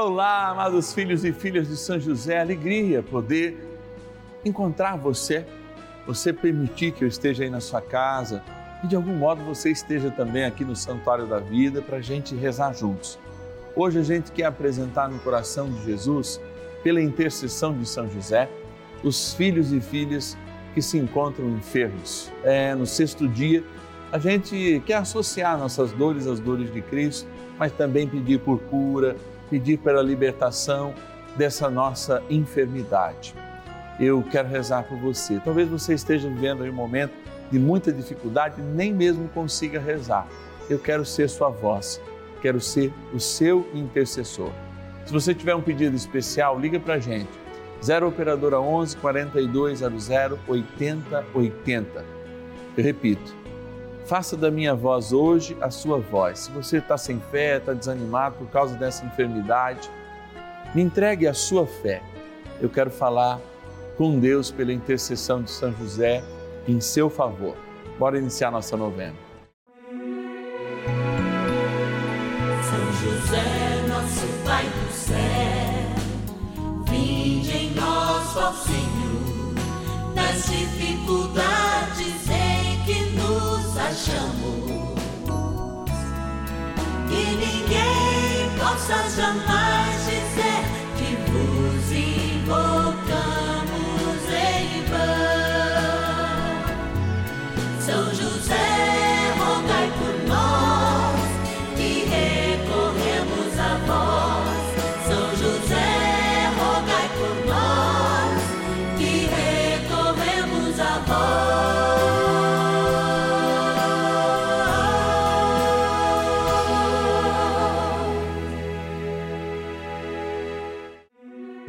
Olá, amados filhos e filhas de São José, alegria poder encontrar você, você permitir que eu esteja aí na sua casa e de algum modo você esteja também aqui no Santuário da Vida para a gente rezar juntos. Hoje a gente quer apresentar no coração de Jesus, pela intercessão de São José, os filhos e filhas que se encontram enfermos. É, no sexto dia, a gente quer associar nossas dores às dores de Cristo, mas também pedir por cura, pedir pela libertação dessa nossa enfermidade. Eu quero rezar por você. Talvez você esteja vivendo um momento de muita dificuldade e nem mesmo consiga rezar. Eu quero ser sua voz, quero ser o seu intercessor. Se você tiver um pedido especial, liga para a gente. 0 Operadora 11 4200 8080. Eu repito, faça da minha voz hoje a sua voz. Se você está sem fé, está desanimado por causa dessa enfermidade, me entregue a sua fé. Eu quero falar com Deus pela intercessão de São José em seu favor. Bora iniciar nossa novena. São José, nosso Pai do céu, vinde em ó Senhor, nas dificuldades ninguém possa jamais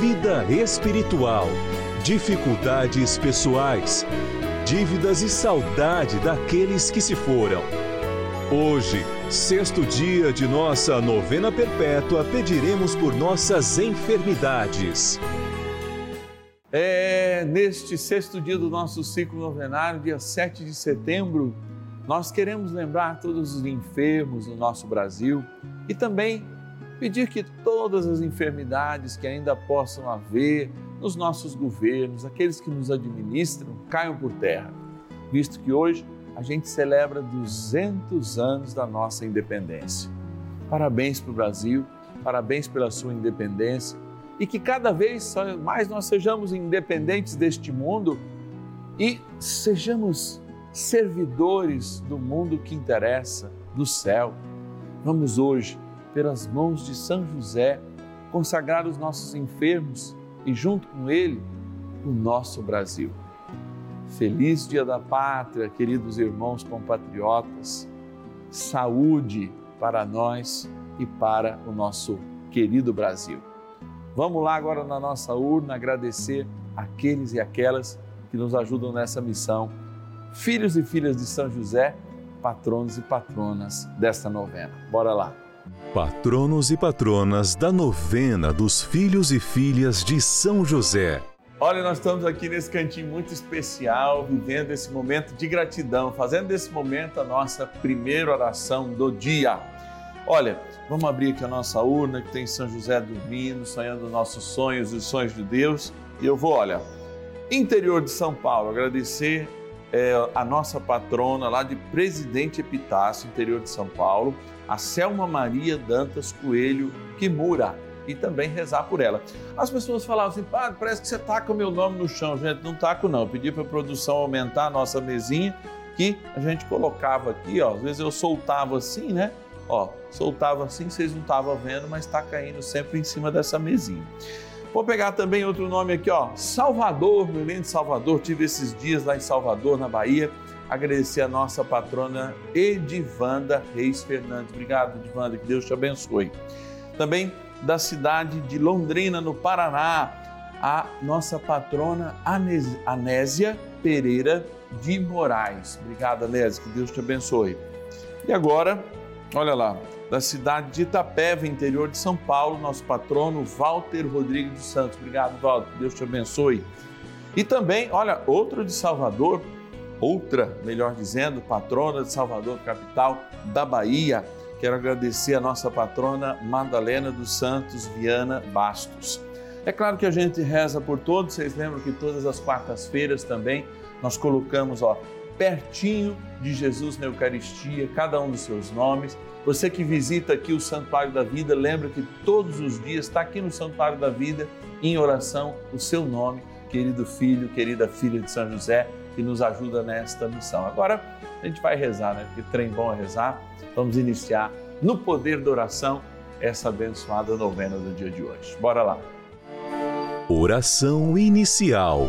vida espiritual, dificuldades pessoais, dívidas e saudade daqueles que se foram. Hoje, sexto dia de nossa novena perpétua, pediremos por nossas enfermidades. É, neste sexto dia do nosso ciclo novenário, dia 7 de setembro, nós queremos lembrar todos os enfermos do nosso Brasil e também pedir que todas as enfermidades que ainda possam haver nos nossos governos, aqueles que nos administram, caiam por terra, visto que hoje a gente celebra 200 anos da nossa independência. Parabéns para o Brasil, parabéns pela sua independência e que cada vez mais nós sejamos independentes deste mundo e sejamos servidores do mundo que interessa, do céu. Vamos hoje pelas mãos de São José, consagrar os nossos enfermos e, junto com ele, o nosso Brasil. Feliz Dia da Pátria, queridos irmãos compatriotas. Saúde para nós e para o nosso querido Brasil. Vamos lá agora na nossa urna agradecer aqueles e aquelas que nos ajudam nessa missão. Filhos e filhas de São José, patronos e patronas desta novena. Bora lá. Patronos e patronas da novena dos filhos e filhas de São José. Olha, nós estamos aqui nesse cantinho muito especial, vivendo esse momento de gratidão, fazendo desse momento a nossa primeira oração do dia. Olha, vamos abrir aqui a nossa urna que tem São José dormindo, sonhando nossos sonhos e os sonhos de Deus. E eu vou, olha, interior de São Paulo, agradecer é, a nossa patrona lá de Presidente Epitácio, interior de São Paulo a Selma Maria Dantas Coelho Kimura e também rezar por ela. As pessoas falavam assim, padre, parece que você taca o meu nome no chão. Gente, não taco não. Eu pedi para a produção aumentar a nossa mesinha, que a gente colocava aqui, ó. Às vezes eu soltava assim, né? Ó, soltava assim, vocês não estavam vendo, mas está caindo sempre em cima dessa mesinha. Vou pegar também outro nome aqui, ó. Salvador, meu lindo Salvador. Tive esses dias lá em Salvador, na Bahia agradecer a nossa patrona Edivanda Reis Fernandes. Obrigado, Edivanda, que Deus te abençoe. Também da cidade de Londrina, no Paraná, a nossa patrona Anésia Pereira de Moraes. Obrigado, Anésia, que Deus te abençoe. E agora, olha lá, da cidade de Itapeva, interior de São Paulo, nosso patrono Walter Rodrigues dos Santos. Obrigado, Walter, Deus te abençoe. E também, olha, outro de Salvador, outra, melhor dizendo, patrona de Salvador, capital da Bahia. Quero agradecer a nossa patrona Madalena dos Santos Viana Bastos. É claro que a gente reza por todos, vocês lembram que todas as quartas-feiras também nós colocamos, ó, pertinho de Jesus na Eucaristia, cada um dos seus nomes. Você que visita aqui o Santuário da Vida, lembra que todos os dias está aqui no Santuário da Vida, em oração, o seu nome, querido filho, querida filha de São José, que nos ajuda nesta missão. Agora a gente vai rezar, né? Porque trem bom é rezar. Vamos iniciar no poder da oração essa abençoada novena do dia de hoje. Bora lá. Oração inicial.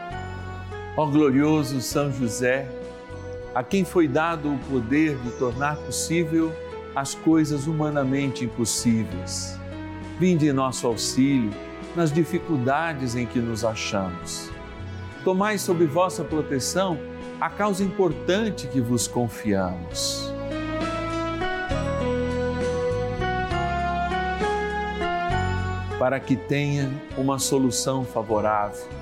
Ó glorioso São José, a quem foi dado o poder de tornar possível as coisas humanamente impossíveis. Vinde em nosso auxílio nas dificuldades em que nos achamos. Tomai sob vossa proteção a causa importante que vos confiamos. Para que tenha uma solução favorável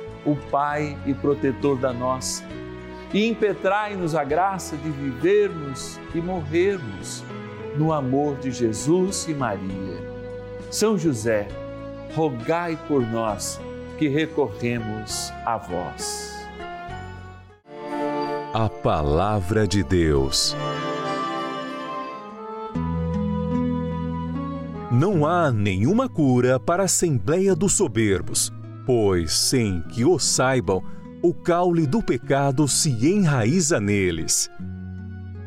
o Pai e protetor da nossa, e impetrai-nos a graça de vivermos e morrermos no amor de Jesus e Maria. São José, rogai por nós que recorremos a vós. A Palavra de Deus. Não há nenhuma cura para a Assembleia dos Soberbos pois sem que o saibam, o caule do pecado se enraiza neles.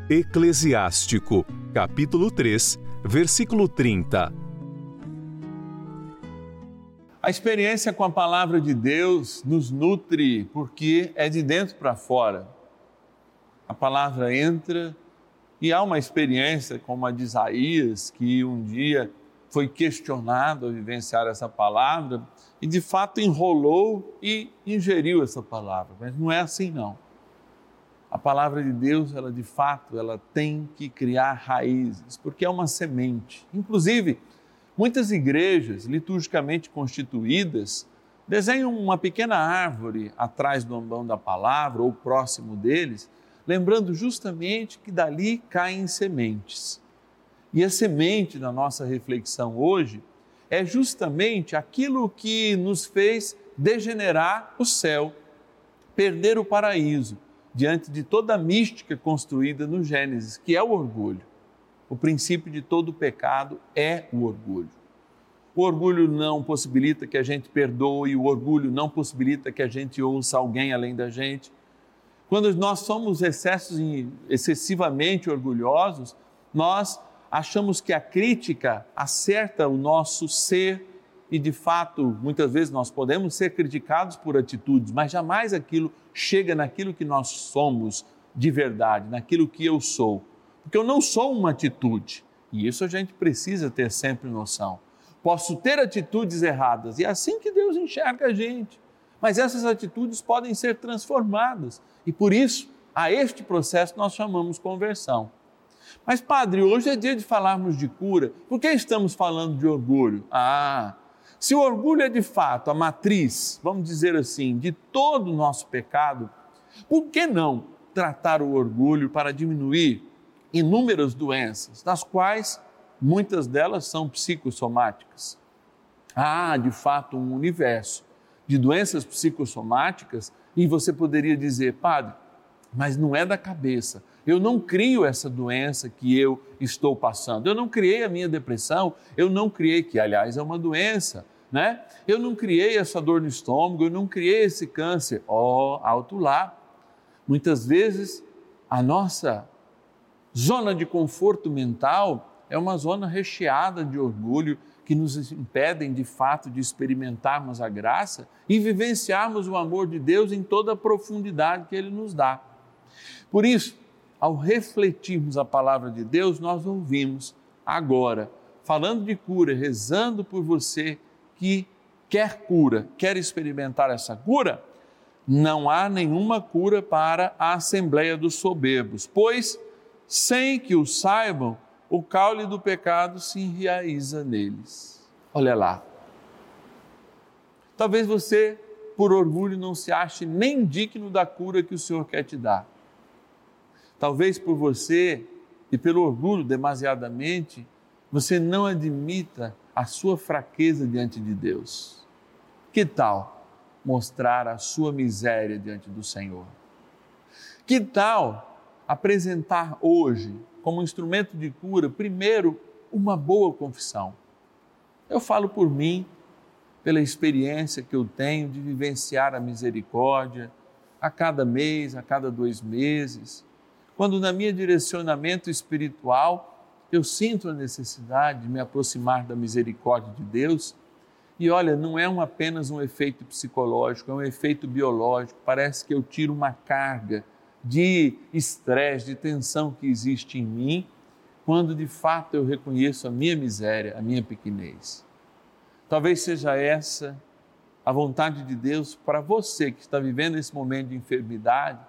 Eclesiástico, capítulo 3, versículo 30. A experiência com a palavra de Deus nos nutre porque é de dentro para fora. A palavra entra e há uma experiência como a de Isaías, que um dia foi questionado a vivenciar essa palavra e de fato enrolou e ingeriu essa palavra, mas não é assim não. A palavra de Deus, ela de fato, ela tem que criar raízes, porque é uma semente. Inclusive, muitas igrejas liturgicamente constituídas desenham uma pequena árvore atrás do ambão da palavra ou próximo deles, lembrando justamente que dali caem sementes. E a semente da nossa reflexão hoje é justamente aquilo que nos fez degenerar o céu, perder o paraíso, diante de toda a mística construída no Gênesis, que é o orgulho. O princípio de todo pecado é o orgulho. O orgulho não possibilita que a gente perdoe, o orgulho não possibilita que a gente ouça alguém além da gente. Quando nós somos excessos excessivamente orgulhosos, nós achamos que a crítica acerta o nosso ser e, de fato, muitas vezes nós podemos ser criticados por atitudes, mas jamais aquilo chega naquilo que nós somos de verdade, naquilo que eu sou. Porque eu não sou uma atitude, e isso a gente precisa ter sempre noção. Posso ter atitudes erradas, e é assim que Deus enxerga a gente. Mas essas atitudes podem ser transformadas, e por isso, a este processo nós chamamos conversão. Mas, padre, hoje é dia de falarmos de cura. Por que estamos falando de orgulho? Ah, se o orgulho é de fato a matriz, vamos dizer assim, de todo o nosso pecado, por que não tratar o orgulho para diminuir inúmeras doenças, das quais muitas delas são psicossomáticas? Há, de fato, um universo de doenças psicossomáticas e você poderia dizer, padre, mas não é da cabeça eu não crio essa doença que eu estou passando. Eu não criei a minha depressão, eu não criei, que aliás é uma doença, né? Eu não criei essa dor no estômago, eu não criei esse câncer. Ó, oh, alto lá. Muitas vezes a nossa zona de conforto mental é uma zona recheada de orgulho que nos impedem de fato de experimentarmos a graça e vivenciarmos o amor de Deus em toda a profundidade que ele nos dá. Por isso, ao refletirmos a palavra de Deus, nós ouvimos agora, falando de cura, rezando por você que quer cura, quer experimentar essa cura, não há nenhuma cura para a Assembleia dos Soberbos, pois, sem que o saibam, o caule do pecado se enraiza neles. Olha lá. Talvez você, por orgulho, não se ache nem digno da cura que o Senhor quer te dar. Talvez por você e pelo orgulho demasiadamente, você não admita a sua fraqueza diante de Deus. Que tal mostrar a sua miséria diante do Senhor? Que tal apresentar hoje, como instrumento de cura, primeiro, uma boa confissão? Eu falo por mim, pela experiência que eu tenho de vivenciar a misericórdia a cada mês, a cada dois meses quando na minha direcionamento espiritual eu sinto a necessidade de me aproximar da misericórdia de Deus. E olha, não é um, apenas um efeito psicológico, é um efeito biológico. Parece que eu tiro uma carga de estresse, de tensão que existe em mim, quando de fato eu reconheço a minha miséria, a minha pequenez. Talvez seja essa a vontade de Deus para você que está vivendo esse momento de enfermidade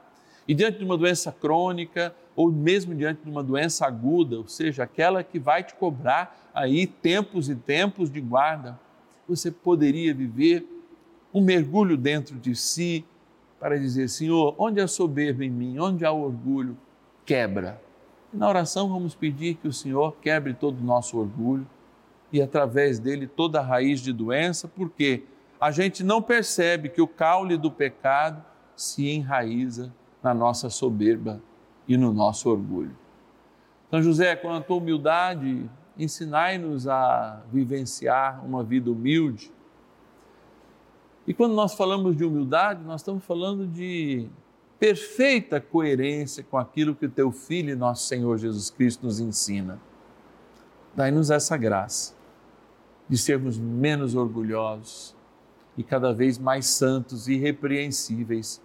e diante de uma doença crônica ou mesmo diante de uma doença aguda, ou seja, aquela que vai te cobrar aí tempos e tempos de guarda, você poderia viver um mergulho dentro de si para dizer: Senhor, onde há soberba em mim, onde há orgulho, quebra. E na oração vamos pedir que o Senhor quebre todo o nosso orgulho e através dele toda a raiz de doença, porque a gente não percebe que o caule do pecado se enraiza na nossa soberba e no nosso orgulho. São José, com a tua humildade, ensinai-nos a vivenciar uma vida humilde. E quando nós falamos de humildade, nós estamos falando de perfeita coerência com aquilo que o teu Filho e nosso Senhor Jesus Cristo nos ensina. Dai-nos essa graça de sermos menos orgulhosos e cada vez mais santos e irrepreensíveis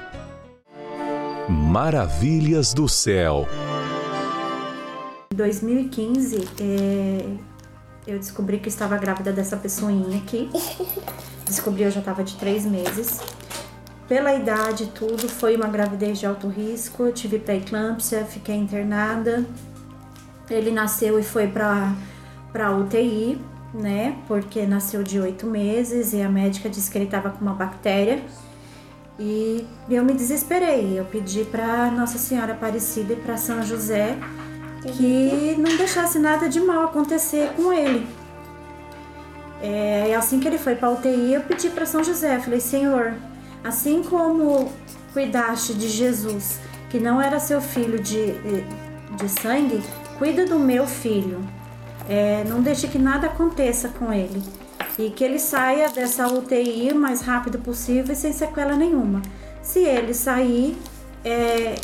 Maravilhas do céu. Em 2015, é, eu descobri que estava grávida dessa pessoinha aqui. Descobri eu já estava de três meses. Pela idade tudo, foi uma gravidez de alto risco. Eu tive pré-eclâmpsia, fiquei internada. Ele nasceu e foi para para UTI, né? Porque nasceu de oito meses e a médica disse que ele estava com uma bactéria. E eu me desesperei. Eu pedi para Nossa Senhora Aparecida e para São José que não deixasse nada de mal acontecer com ele. É, assim que ele foi para UTI, eu pedi para São José, falei: Senhor, assim como cuidaste de Jesus, que não era seu filho de, de sangue, cuida do meu filho. É, não deixe que nada aconteça com ele e que ele saia dessa UTI o mais rápido possível e sem sequela nenhuma. Se ele sair, é,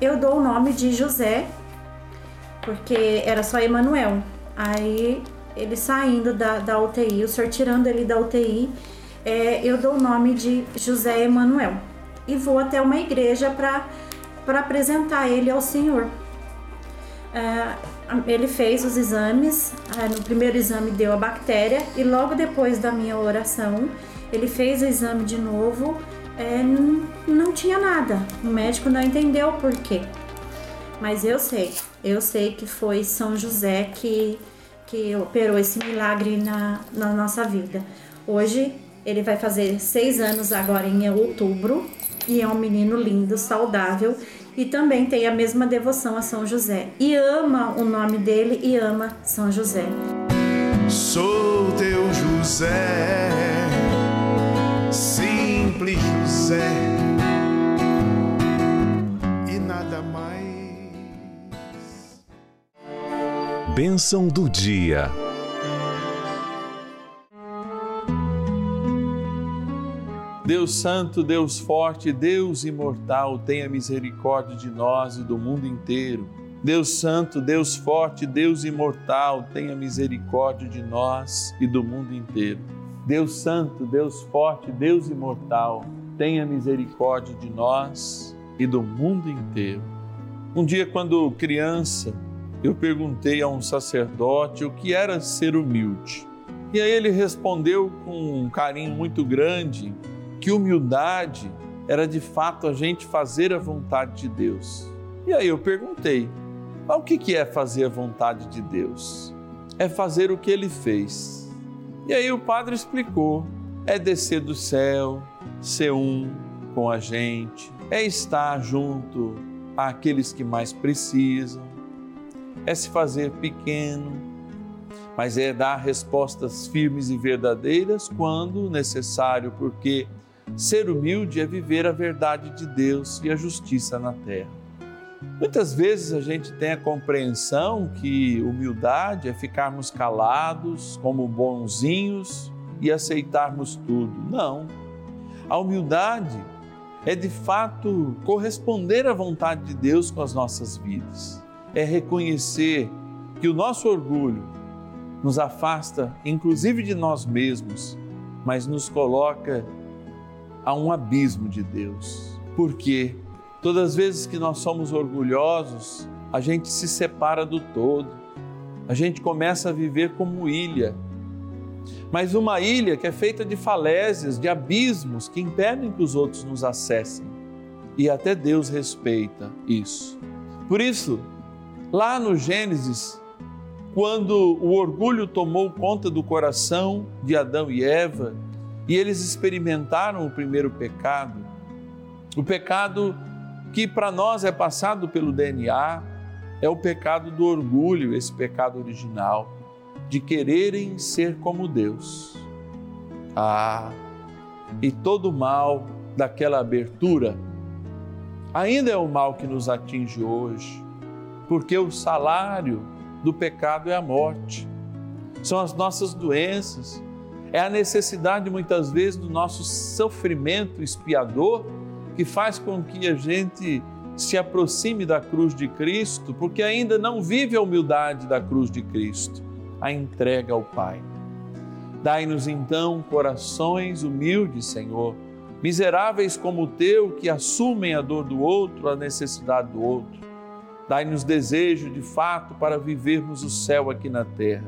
eu dou o nome de José, porque era só Emanuel. Aí ele saindo da, da UTI, o senhor tirando ele da UTI, é, eu dou o nome de José Emanuel e vou até uma igreja para apresentar ele ao Senhor. É, ele fez os exames, é, no primeiro exame deu a bactéria e logo depois da minha oração ele fez o exame de novo, é, não, tinha nada. O médico não entendeu o porquê. Mas eu sei, eu sei que foi São José que, que operou esse milagre na, na nossa vida. Hoje ele vai fazer seis anos agora em outubro e é um menino lindo, saudável e também tem a mesma devoção a São José e ama o nome dele e ama São José. Sou teu José, simples José, e nada mais. Bênção do dia. Deus Santo, Deus Forte, Deus Imortal, tenha misericórdia de nós e do mundo inteiro. Deus Santo, Deus Forte, Deus Imortal, tenha misericórdia de nós e do mundo inteiro. Deus Santo, Deus Forte, Deus Imortal, tenha misericórdia de nós e do mundo inteiro. Um dia, quando criança, eu perguntei a um sacerdote o que era ser humilde. E aí ele respondeu com um carinho muito grande que humildade era de fato a gente fazer a vontade de Deus. E aí eu perguntei: o que é fazer a vontade de Deus? É fazer o que ele fez. E aí o padre explicou: é descer do céu, ser um com a gente, é estar junto àqueles que mais precisam, é se fazer pequeno, mas é dar respostas firmes e verdadeiras quando necessário, porque Ser humilde é viver a verdade de Deus e a justiça na terra. Muitas vezes a gente tem a compreensão que humildade é ficarmos calados, como bonzinhos e aceitarmos tudo. Não. A humildade é de fato corresponder à vontade de Deus com as nossas vidas. É reconhecer que o nosso orgulho nos afasta, inclusive de nós mesmos, mas nos coloca a um abismo de Deus. Porque todas as vezes que nós somos orgulhosos, a gente se separa do todo. A gente começa a viver como ilha. Mas uma ilha que é feita de falésias, de abismos que impedem que os outros nos acessem. E até Deus respeita isso. Por isso, lá no Gênesis, quando o orgulho tomou conta do coração de Adão e Eva, e eles experimentaram o primeiro pecado, o pecado que para nós é passado pelo DNA, é o pecado do orgulho, esse pecado original, de quererem ser como Deus. Ah, e todo o mal daquela abertura ainda é o mal que nos atinge hoje, porque o salário do pecado é a morte, são as nossas doenças, é a necessidade muitas vezes do nosso sofrimento expiador que faz com que a gente se aproxime da cruz de Cristo, porque ainda não vive a humildade da cruz de Cristo, a entrega ao Pai. Dai-nos então corações humildes, Senhor, miseráveis como o teu, que assumem a dor do outro, a necessidade do outro. Dai-nos desejo de fato para vivermos o céu aqui na terra.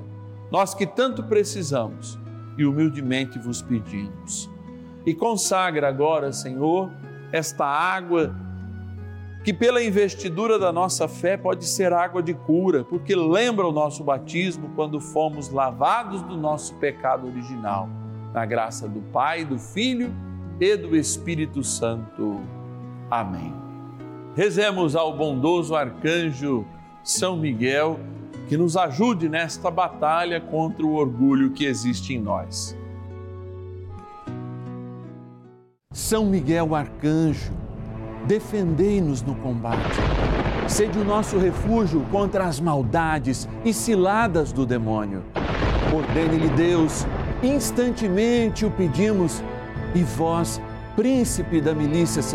Nós que tanto precisamos e humildemente vos pedimos. E consagra agora, Senhor, esta água que pela investidura da nossa fé pode ser água de cura, porque lembra o nosso batismo quando fomos lavados do nosso pecado original, na graça do Pai, do Filho e do Espírito Santo. Amém. Rezemos ao bondoso arcanjo São Miguel que nos ajude nesta batalha contra o orgulho que existe em nós. São Miguel arcanjo, defendei-nos no combate. Sede o nosso refúgio contra as maldades e ciladas do demônio. Ordene-lhe Deus, instantemente o pedimos, e vós, príncipe da milícia